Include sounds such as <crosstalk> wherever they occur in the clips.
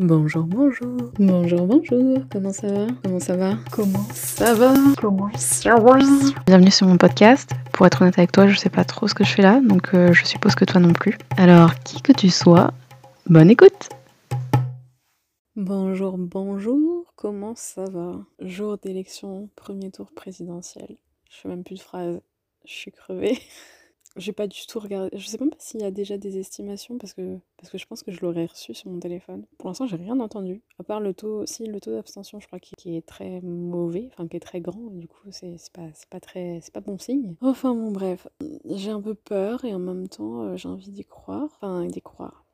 Bonjour, bonjour. Bonjour, bonjour. Comment ça va? Comment ça va? Comment ça va? Comment ça va? Bienvenue sur mon podcast. Pour être honnête avec toi, je sais pas trop ce que je fais là, donc euh, je suppose que toi non plus. Alors, qui que tu sois, bonne écoute Bonjour, bonjour. Comment ça va? Jour d'élection, premier tour présidentiel. Je fais même plus de phrases. Je suis crevée. <laughs> J'ai pas du tout regardé. Je sais même pas s'il y a déjà des estimations parce que, je pense que je l'aurais reçu sur mon téléphone. Pour l'instant, j'ai rien entendu. À part le taux, si le taux d'abstention, je crois, qui, est très mauvais, enfin qui est très grand. Du coup, c'est pas, pas très, c'est pas bon signe. Enfin bon, bref, j'ai un peu peur et en même temps, euh, j'ai envie d'y croire. Enfin, d'y croire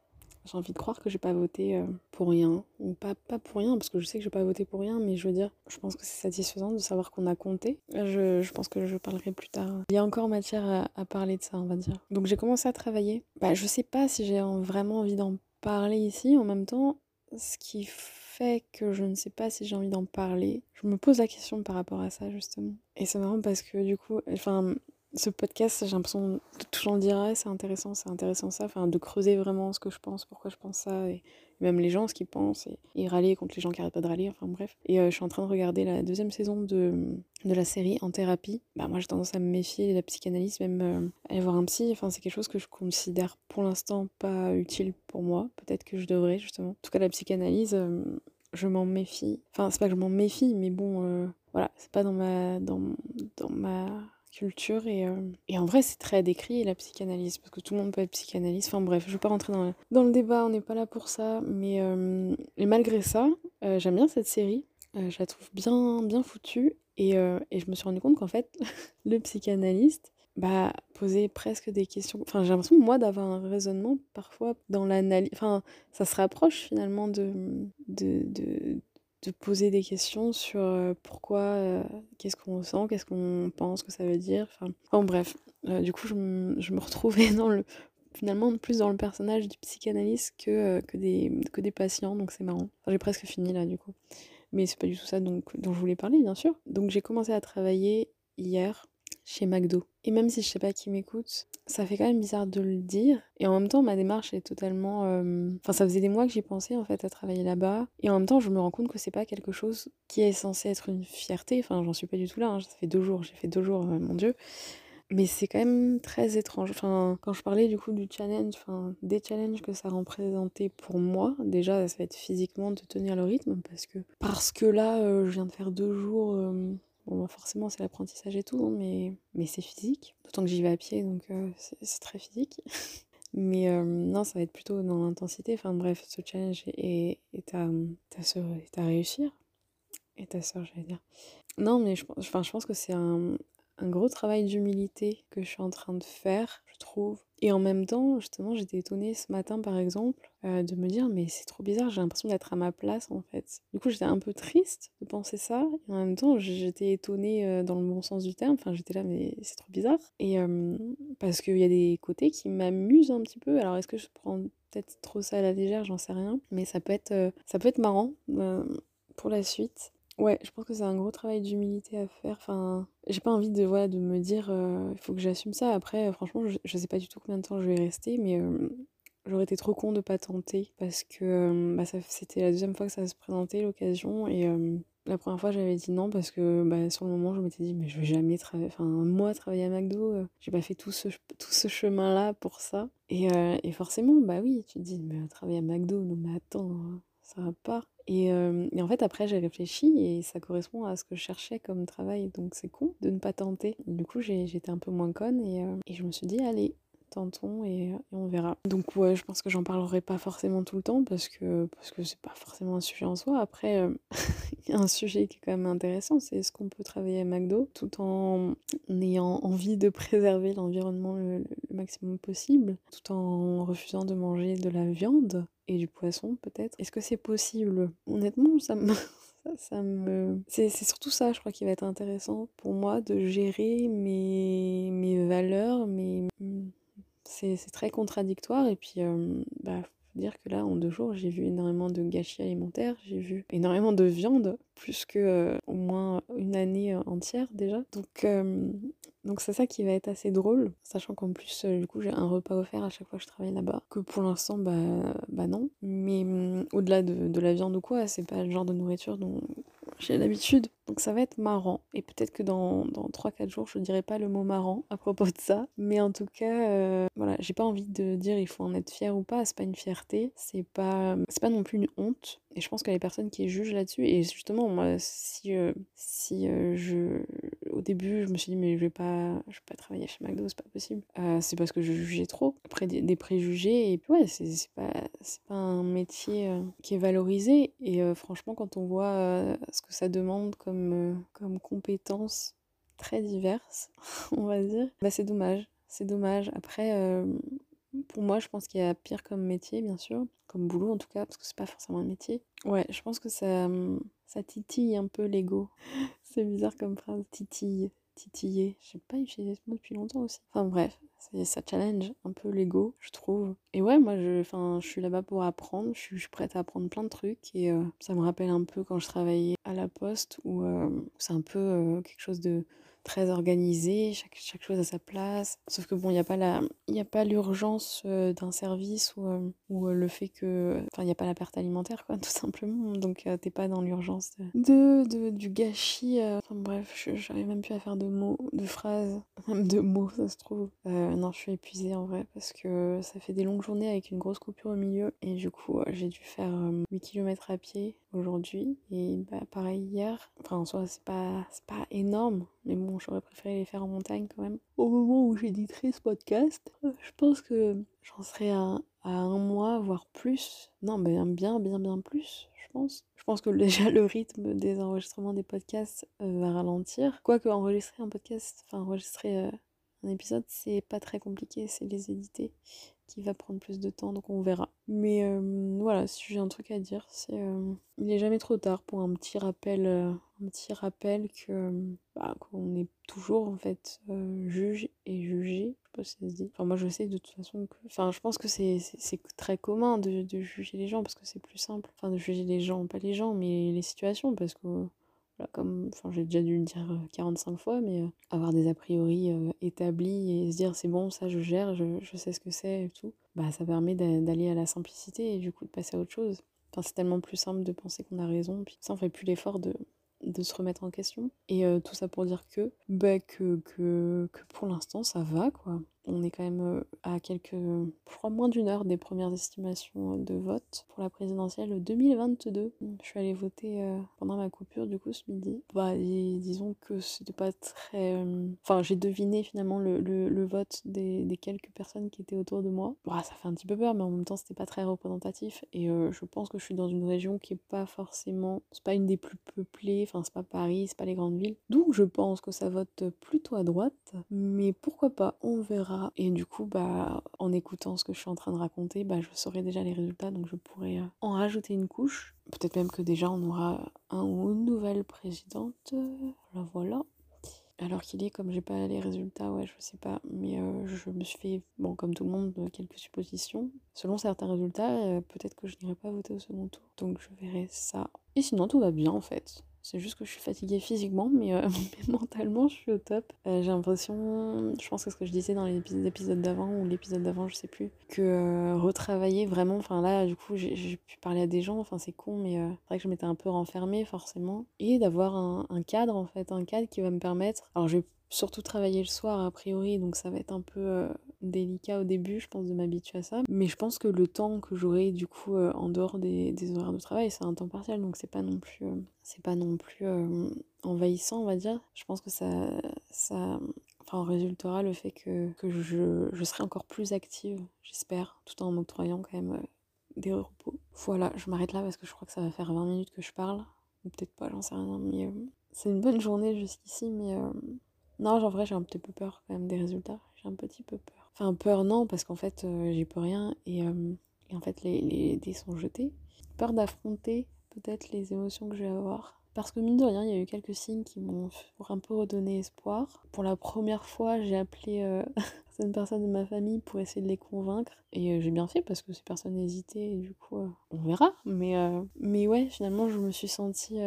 j'ai envie de croire que j'ai pas voté euh, pour rien. Ou pas, pas pour rien, parce que je sais que j'ai pas voté pour rien, mais je veux dire, je pense que c'est satisfaisant de savoir qu'on a compté. Je, je, pense que je parlerai plus tard. Il y a encore matière à, parler de ça, on va dire. Donc j'ai commencé à travailler. Bah, je sais pas si j'ai vraiment envie d'en parler ici. En même temps, ce qui fait que je ne sais pas si j'ai envie d'en parler, je me pose la question par rapport à ça, justement. Et c'est marrant parce que du coup, enfin, ce podcast, j'ai l'impression de toujours dire, c'est intéressant, c'est intéressant ça, enfin de creuser vraiment ce que je pense, pourquoi je pense ça, et même les gens ce qu'ils pensent, et, râler contre les gens qui arrêtent pas de râler, enfin bref. Et euh, je suis en train de regarder la deuxième saison de, de la série En thérapie. Bah moi j'ai tendance à me méfier de la psychanalyse, même euh, aller voir un psy, enfin c'est quelque chose que je considère pour l'instant pas utile pour moi, peut-être que je devrais justement. En tout cas la psychanalyse, euh, je m'en méfie, enfin c'est pas que je m'en méfie, mais bon, voilà, c'est pas dans ma, dans, dans ma culture et, euh, et en vrai c'est très décrit la psychanalyse parce que tout le monde peut être psychanalyste enfin bref je vais pas rentrer dans dans le débat on n'est pas là pour ça mais euh, malgré ça euh, j'aime bien cette série je la trouve bien bien foutue et, et je me suis rendu compte qu'en fait <laughs> le psychanalyste bah, poser presque des questions. Enfin, j'ai l'impression, moi, d'avoir un raisonnement parfois dans l'analyse. Enfin, ça se rapproche finalement de, de, de, de poser des questions sur euh, pourquoi, euh, qu'est-ce qu'on ressent, qu'est-ce qu'on pense que ça veut dire. Enfin, bref, euh, du coup, je, me retrouvais <laughs> dans le, finalement plus dans le personnage du psychanalyste que, que, des, que des patients, donc c'est marrant. J'ai presque fini là, du coup. Mais c'est pas du tout ça donc, dont je voulais parler, bien sûr. Donc j'ai commencé à travailler hier chez McDo. Et même si je sais pas qui m'écoute, ça fait quand même bizarre de le dire. Et en même temps, ma démarche est totalement. Euh, enfin, ça faisait des mois que j'y pensais en fait à travailler là-bas. Et en même temps, je me rends compte que c'est pas quelque chose qui est censé être une fierté. Enfin, j'en suis pas du tout là. Hein. Ça fait deux jours, j'ai fait deux jours, euh, mon dieu. Mais c'est quand même très étrange. Enfin, quand je parlais du coup du challenge, enfin, des challenges que ça représentait pour moi, déjà, ça va être physiquement de tenir le rythme parce que, parce que là, euh, je viens de faire deux jours Bon, bah, forcément, c'est l'apprentissage et tout, hein, mais, mais c'est physique. D'autant que j'y vais à pied, donc euh, c'est très physique. <laughs> mais euh, non, ça va être plutôt dans l'intensité. Enfin bref, ce challenge est, est, à, est à réussir. Et ta soeur, j'allais dire. Non, mais je, enfin, je pense que c'est un, un gros travail d'humilité que je suis en train de faire, je trouve. Et en même temps, justement, j'étais étonnée ce matin, par exemple, euh, de me dire, mais c'est trop bizarre, j'ai l'impression d'être à ma place, en fait. Du coup, j'étais un peu triste de penser ça. Et en même temps, j'étais étonnée euh, dans le bon sens du terme. Enfin, j'étais là, mais c'est trop bizarre. Et euh, parce qu'il y a des côtés qui m'amusent un petit peu. Alors, est-ce que je prends peut-être trop ça à la légère? J'en sais rien. Mais ça peut être, ça peut être marrant pour la suite. Ouais, je pense que c'est un gros travail d'humilité à faire. Enfin, j'ai pas envie de, voilà, de me dire, euh, il faut que j'assume ça. Après, franchement, je, sais pas du tout combien de temps je vais rester, mais euh, j'aurais été trop con de pas tenter parce que euh, bah, c'était la deuxième fois que ça se présentait l'occasion et la première fois j'avais dit non parce que bah, sur le moment je m'étais dit mais je vais jamais travailler, enfin moi travailler à McDo, j'ai pas fait tout ce, tout ce chemin là pour ça. Et, et forcément, bah oui, tu te dis mais travailler à McDo, non mais attends, ça va pas. Et, et, en fait, après, j'ai réfléchi et ça correspond à ce que je cherchais comme travail. Donc, c'est con de ne pas tenter. Du coup, j'étais un peu moins conne et, et, je me suis dit, allez, tentons et, et, on verra. Donc, ouais, je pense que j'en parlerai pas forcément tout le temps parce que parce que c'est pas forcément un sujet en soi. Après, <laughs> y a un sujet qui est quand même intéressant c'est est-ce qu'on peut travailler à McDo tout en ayant envie de préserver l'environnement le, le maximum possible, tout en refusant de manger de la viande? Et du poisson peut-être. Est-ce que c'est possible? Honnêtement, ça me... <laughs> ça, me... C'est surtout ça, je crois, qui va être intéressant pour moi, de gérer mes, mes valeurs, mais c'est très contradictoire. Et puis, euh, bah, dire que là, en deux jours, j'ai vu énormément de gâchis alimentaires, j'ai vu énormément de viande, plus que euh, au moins une année entière déjà. Donc, euh, Donc c'est ça qui va être assez drôle, sachant qu'en plus, du coup, j'ai un repas offert à chaque fois que je travaille là-bas. Que pour l'instant, bah, bah non. Mais hum, au-delà de, de, la viande ou quoi, c'est pas le genre de nourriture dont j'ai l'habitude. Donc ça va être marrant. Et peut-être que dans, dans 3-4 jours, je dirai pas le mot marrant à propos de ça. Mais en tout cas, euh, voilà, j'ai pas envie de dire il faut en être fier ou pas. C'est pas une fierté. C'est pas, pas non plus une honte. Et je pense que les personnes qui jugent là-dessus, et justement, moi, si, euh, si euh, je. Au début, je me suis dit, mais je vais pas, je vais pas travailler chez McDo, c'est pas possible. c'est parce que je jugeais trop. Après, des, préjugés. Et puis, ouais, c'est, c'est pas, pas un métier qui est valorisé. Et franchement, quand on voit ce que ça demande euh, comme, compétences très diverses, <laughs> on va dire, bah c'est dommage. C'est dommage. Après, euh, pour moi, je pense qu'il y a pire comme métier, bien sûr, comme boulot en tout cas, parce que c'est pas forcément un métier. Ouais, je pense que ça, ça titille un peu l'ego. <laughs> c'est bizarre comme phrase, titille, titiller. Je sais pas utiliser ce mot depuis longtemps aussi. Enfin bref, ça challenge un peu l'ego, je trouve. Et ouais, moi, je, je suis là-bas pour apprendre. Je suis, prête à apprendre plein de trucs. Et euh, ça me rappelle un peu quand je travaillais à la poste, où euh, c'est un peu euh, quelque chose de très organisé, chaque, chaque chose à sa place. Sauf que bon, il n'y a pas la, il a pas l'urgence d'un service ou, ou le fait que, enfin, il n'y a pas la perte alimentaire, quoi, <laughs> tout simplement. Donc, t'es pas dans l'urgence de, de, du gâchis. Enfin bref, j'arrive même plus à faire de mots, de phrases, <laughs> même de mots, ça se trouve. non, je suis épuisée en vrai parce que ça fait des longues journées avec une grosse coupure au milieu et du coup, j'ai dû faire 8 km à pied aujourd'hui et bah pareil hier. Enfin, en soi, c'est pas, pas énorme, mais bon, j'aurais préféré les faire en montagne quand même. Au moment où j'éditerai ce podcast, je pense que j'en serai à, un mois, voire plus. Non, ben bien, bien, bien plus, je pense. Je pense que <laughs> déjà le rythme des enregistrements des podcasts euh, va ralentir. Quoique enregistrer un podcast, enfin enregistrer euh, un épisode, c'est pas très compliqué, c'est les éditer qui va prendre plus de temps, donc on verra. Mais euh, voilà, si j'ai un truc à dire, c'est euh, il n'est jamais trop tard pour un petit rappel, euh, un petit rappel que bah, qu'on est toujours en fait juge et jugé. Je sais pas si ça se dit. Enfin moi je sais de toute façon que, enfin je pense que c'est très commun de, de, juger les gens parce que c'est plus simple. Enfin de juger les gens, pas les gens, mais les situations parce que comme enfin, j'ai déjà dû le dire 45 euh, fois, mais euh, avoir des a priori euh, établis et se dire c'est bon, ça je gère, je, sais ce que c'est et tout, bah ça permet d'aller à la simplicité et du coup de passer à autre chose. Enfin, c'est tellement plus simple de penser qu'on a raison, puis ça on fait plus l'effort de, de se remettre en question. Et tout ça pour dire que, bah, que, que, que pour l'instant ça va quoi. On est quand même euh, à quelques, je crois, moins d'une heure des premières estimations de vote pour la présidentielle 2022. Je suis allée voter euh, pendant ma coupure, du coup, ce midi. Bah, disons que c'était pas très. Euh, enfin, j'ai deviné finalement le, le, vote des, des, quelques personnes qui étaient autour de moi. Bah, ça fait un petit peu peur, mais en même temps, c'était pas très représentatif. Et je pense que je suis dans une région qui est pas forcément. C'est pas une des plus peuplées, enfin, c'est pas Paris, c'est pas les grandes villes. Donc, je pense que ça vote plutôt à droite. Mais pourquoi pas, on verra et du coup, bah, en écoutant ce que je suis en train de raconter, bah, je saurai déjà les résultats, donc je pourrais euh, en rajouter une couche. Peut-être même que déjà on aura un ou une nouvelle présidente. Voilà, voilà. Alors qu'il est, comme j'ai pas les résultats, ouais, je sais pas. Mais euh, je me suis fait, bon, comme tout le monde, quelques suppositions. Selon certains résultats, euh, peut-être que je n'irai pas voter au second tour. Donc je verrai ça. Et sinon, tout va bien en fait. C'est juste que je suis fatiguée physiquement, mais, euh, <laughs> mentalement, je suis au top. Euh, j'ai l'impression, je pense que ce que je disais dans l'épisode d'avant, ou l'épisode d'avant, je sais plus, que euh, retravailler vraiment, enfin là, du coup, j'ai pu parler à des gens, enfin c'est con, mais c'est vrai que je m'étais un peu renfermée, forcément. Et d'avoir un, un, cadre, en fait, un cadre qui va me permettre. Alors, je vais surtout travailler le soir, a priori, donc ça va être un peu délicat au début, je pense, de m'habituer à ça. Mais je pense que le temps que j'aurai du coup euh, en dehors des, horaires de travail, c'est un temps partiel, donc c'est pas non plus, euh, pas non plus euh, envahissant, on va dire. Je pense que ça, enfin, en résultera le fait que, je, je, serai encore plus active, j'espère, tout en m'octroyant quand même des repos. Voilà, je m'arrête là parce que je crois que ça va faire 20 minutes que je parle, peut-être pas, j'en sais rien, mais c'est une bonne journée jusqu'ici, mais non, en vrai, j'ai un petit peu peur quand même des résultats. J'ai un petit peu peur. Enfin, peur non, parce qu'en fait, euh, j'y rien et, euh, et, en fait, les, les dés sont jetés. Peur d'affronter peut-être les émotions que je vais avoir Parce que mine de rien, il y a eu quelques signes qui m'ont un peu redonné espoir. Pour la première fois, j'ai appelé euh, <laughs> certaines personnes de ma famille pour essayer de les convaincre. Et euh, j'ai bien fait parce que ces personnes hésitaient et du coup, euh, on verra. Mais, mais ouais, finalement, je me suis sentie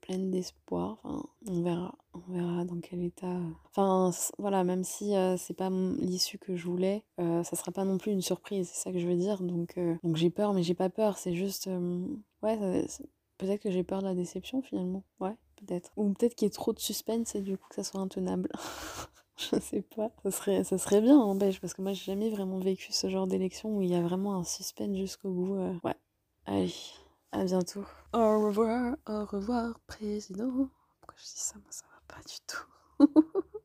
pleine d'espoir. Enfin, on verra. On verra dans quel état. Enfin, voilà, même si c'est pas l'issue que je voulais, ça sera pas non plus une surprise, c'est ça que je veux dire. Donc, donc j'ai peur, mais j'ai pas peur. C'est juste. ouais, peut-être que j'ai peur de la déception finalement. Ouais, peut-être. Ou peut-être qu'il y ait trop de suspense et du coup que ça soit intenable. <laughs> <laughs> je sais pas. Ça serait, ça serait bien, hein, parce que moi j'ai jamais vraiment vécu ce genre d'élection où il y a vraiment un suspense jusqu'au bout. Euh, ouais. Allez, à bientôt. Au revoir, au revoir, président. Pourquoi je dis ça Moi ça va pas du tout. <laughs>